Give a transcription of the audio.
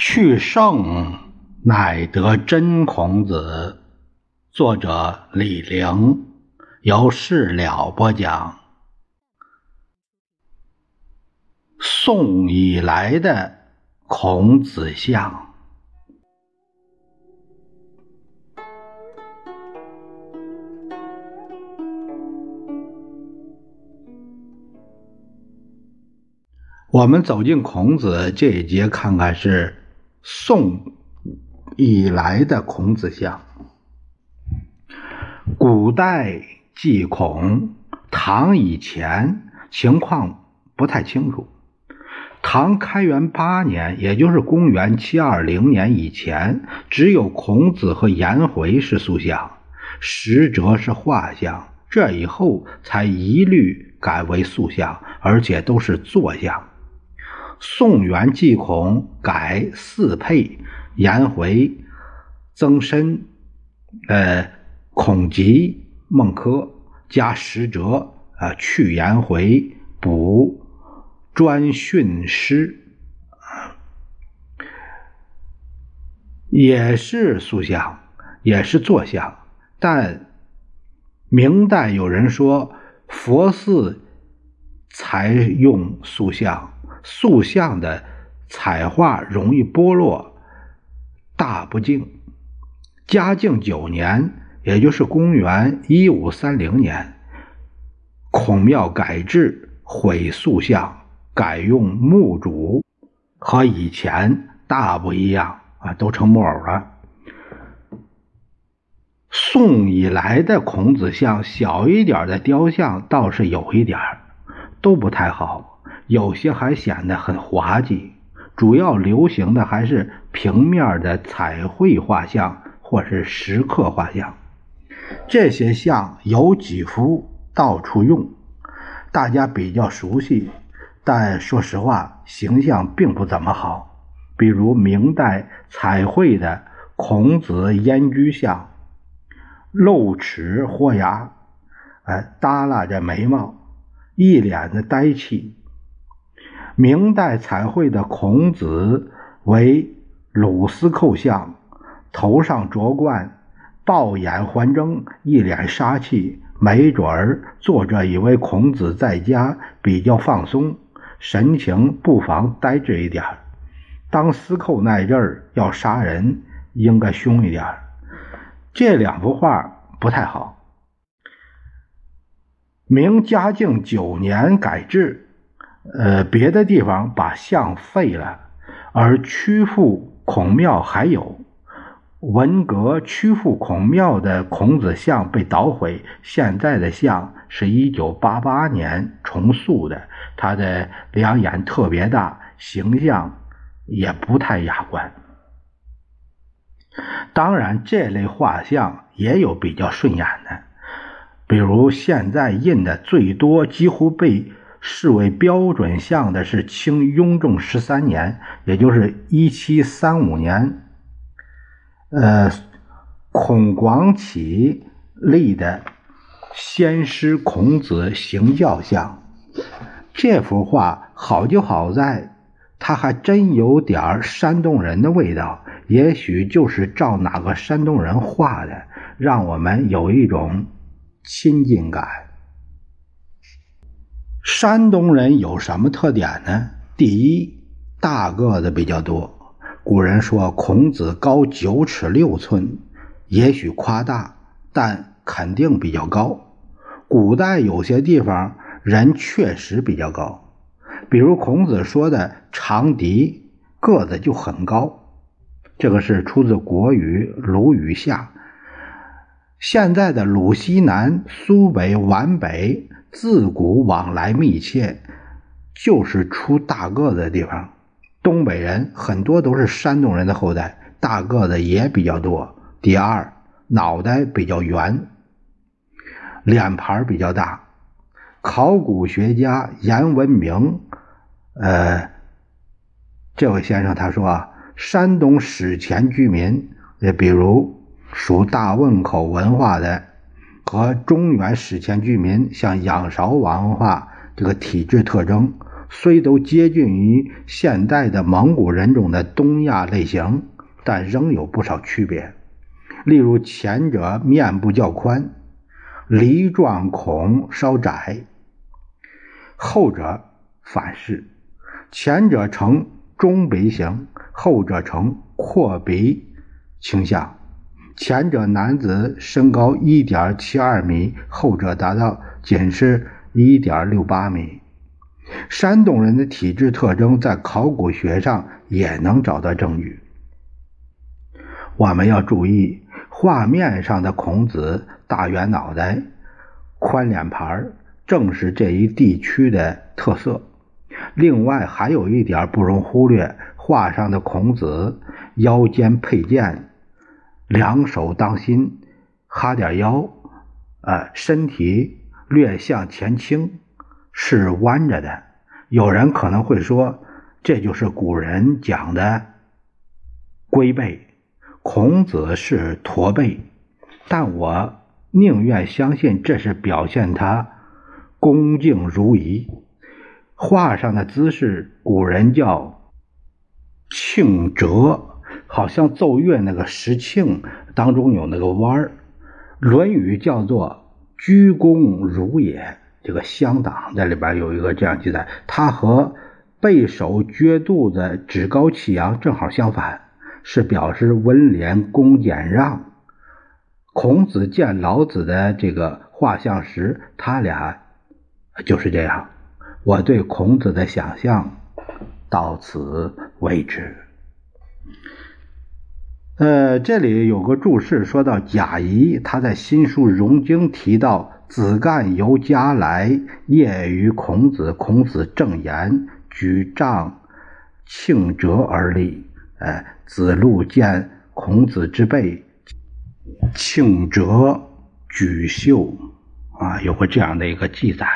去圣乃得真孔子，作者李陵，由事了播讲。宋以来的孔子像，我们走进孔子这一节，看看是。宋以来的孔子像，古代祭孔，唐以前情况不太清楚。唐开元八年，也就是公元七二零年以前，只有孔子和颜回是塑像，实则是画像。这以后才一律改为塑像，而且都是坐像。宋元祭孔改四配，颜回、曾参、呃孔吉、孟轲加十哲，啊去颜回，补专训师，也是塑像，也是坐像，但明代有人说佛寺才用塑像。塑像的彩画容易剥落，大不敬。嘉靖九年，也就是公元一五三零年，孔庙改制，毁塑像，改用木主，和以前大不一样啊，都成木偶了。宋以来的孔子像，小一点的雕像倒是有一点都不太好。有些还显得很滑稽，主要流行的还是平面的彩绘画像或是石刻画像。这些像有几幅到处用，大家比较熟悉，但说实话，形象并不怎么好。比如明代彩绘的孔子燕居像，露齿豁牙，哎，耷拉着眉毛，一脸的呆气。明代彩绘的孔子为鲁司寇像，头上着冠，暴眼环睁，一脸杀气。没准儿作者以为孔子在家比较放松，神情不妨呆滞一点当司寇那阵儿要杀人，应该凶一点这两幅画不太好。明嘉靖九年改制。呃，别的地方把像废了，而曲阜孔庙还有。文革曲阜孔庙的孔子像被捣毁，现在的像是一九八八年重塑的，他的两眼特别大，形象也不太雅观。当然，这类画像也有比较顺眼的，比如现在印的最多，几乎被。视为标准像的是清雍正十三年，也就是一七三五年，呃，孔广启立的先师孔子行教像。这幅画好就好在，它还真有点山东人的味道，也许就是照哪个山东人画的，让我们有一种亲近感。山东人有什么特点呢？第一，大个子比较多。古人说孔子高九尺六寸，也许夸大，但肯定比较高。古代有些地方人确实比较高，比如孔子说的长笛个子就很高，这个是出自《国语·鲁语下》。现在的鲁西南、苏北、皖北。自古往来密切，就是出大个子的地方。东北人很多都是山东人的后代，大个子也比较多。第二，脑袋比较圆，脸盘比较大。考古学家严文明，呃，这位先生他说啊，山东史前居民，也比如属大汶口文化的。和中原史前居民像仰韶文化这个体质特征，虽都接近于现代的蒙古人种的东亚类型，但仍有不少区别。例如，前者面部较宽，梨状孔稍窄；后者反是，前者呈中鼻形，后者呈阔鼻倾向。前者男子身高一点七二米，后者达到仅是一点六八米。山东人的体质特征在考古学上也能找到证据。我们要注意，画面上的孔子大圆脑袋、宽脸盘，正是这一地区的特色。另外，还有一点不容忽略：画上的孔子腰间佩剑，两手当心，哈点腰，呃，身体略向前倾。是弯着的，有人可能会说，这就是古人讲的龟背。孔子是驼背，但我宁愿相信这是表现他恭敬如仪。画上的姿势，古人叫庆折，好像奏乐那个石磬当中有那个弯儿。《论语》叫做鞠躬如也。这个乡党在里边有一个这样记载，他和背手撅肚子、趾高气扬正好相反，是表示温廉恭俭让。孔子见老子的这个画像时，他俩就是这样。我对孔子的想象到此为止。呃，这里有个注释，说到贾谊，他在新书《融经》提到。子干由家来，业于孔子。孔子正言，举杖庆折而立。哎，子路见孔子之背，庆折举袖。啊，有过这样的一个记载。